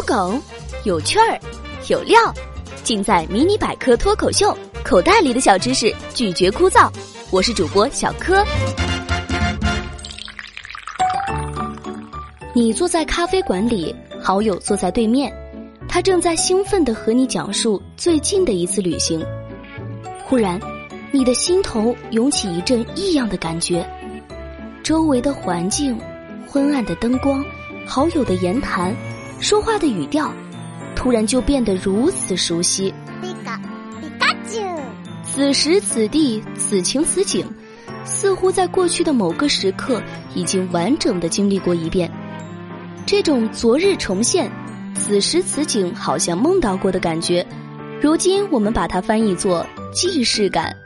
有梗，有趣儿，有料，尽在《迷你百科脱口秀》。口袋里的小知识，拒绝枯燥。我是主播小柯。你坐在咖啡馆里，好友坐在对面，他正在兴奋的和你讲述最近的一次旅行。忽然，你的心头涌起一阵异样的感觉，周围的环境、昏暗的灯光、好友的言谈。说话的语调，突然就变得如此熟悉。此时此地，此情此景，似乎在过去的某个时刻已经完整的经历过一遍。这种昨日重现，此时此景好像梦到过的感觉，如今我们把它翻译作既视感。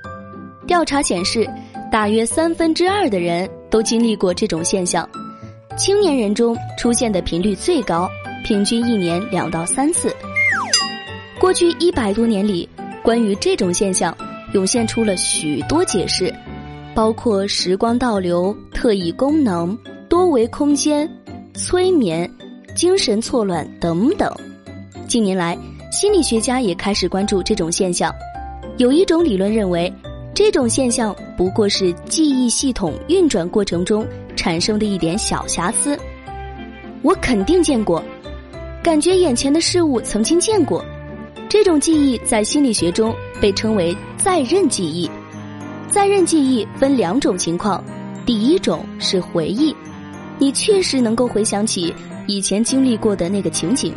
调查显示，大约三分之二的人都经历过这种现象，青年人中出现的频率最高。平均一年两到三次。过去一百多年里，关于这种现象涌现出了许多解释，包括时光倒流、特异功能、多维空间、催眠、精神错乱等等。近年来，心理学家也开始关注这种现象。有一种理论认为，这种现象不过是记忆系统运转过程中产生的一点小瑕疵。我肯定见过。感觉眼前的事物曾经见过，这种记忆在心理学中被称为再认记忆。再认记忆分两种情况，第一种是回忆，你确实能够回想起以前经历过的那个情景；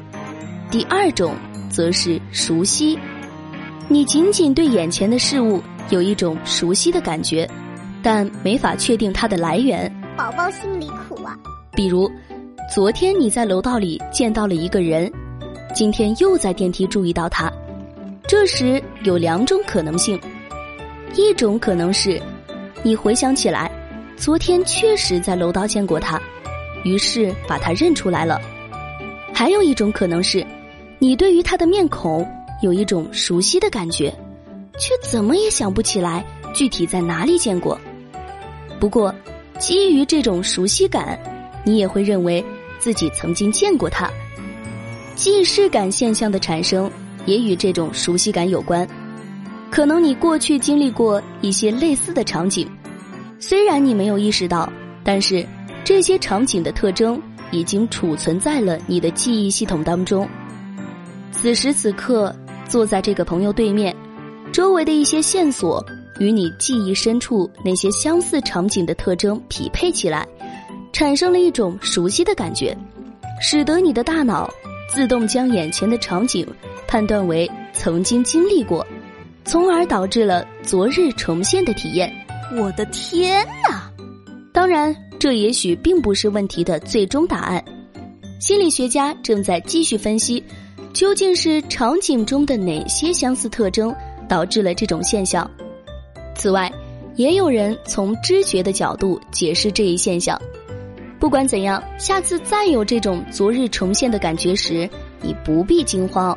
第二种则是熟悉，你仅仅对眼前的事物有一种熟悉的感觉，但没法确定它的来源。宝宝心里苦啊，比如。昨天你在楼道里见到了一个人，今天又在电梯注意到他。这时有两种可能性：一种可能是，你回想起来，昨天确实在楼道见过他，于是把他认出来了；还有一种可能是，你对于他的面孔有一种熟悉的感觉，却怎么也想不起来具体在哪里见过。不过，基于这种熟悉感，你也会认为。自己曾经见过他，既视感现象的产生也与这种熟悉感有关。可能你过去经历过一些类似的场景，虽然你没有意识到，但是这些场景的特征已经储存在了你的记忆系统当中。此时此刻，坐在这个朋友对面，周围的一些线索与你记忆深处那些相似场景的特征匹配起来。产生了一种熟悉的感觉，使得你的大脑自动将眼前的场景判断为曾经经历过，从而导致了昨日重现的体验。我的天哪！当然，这也许并不是问题的最终答案。心理学家正在继续分析，究竟是场景中的哪些相似特征导致了这种现象。此外，也有人从知觉的角度解释这一现象。不管怎样，下次再有这种昨日重现的感觉时，你不必惊慌，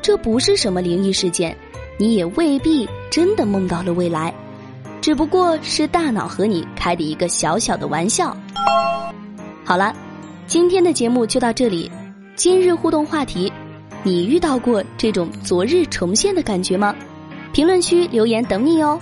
这不是什么灵异事件，你也未必真的梦到了未来，只不过是大脑和你开的一个小小的玩笑。好了，今天的节目就到这里。今日互动话题：你遇到过这种昨日重现的感觉吗？评论区留言等你哦。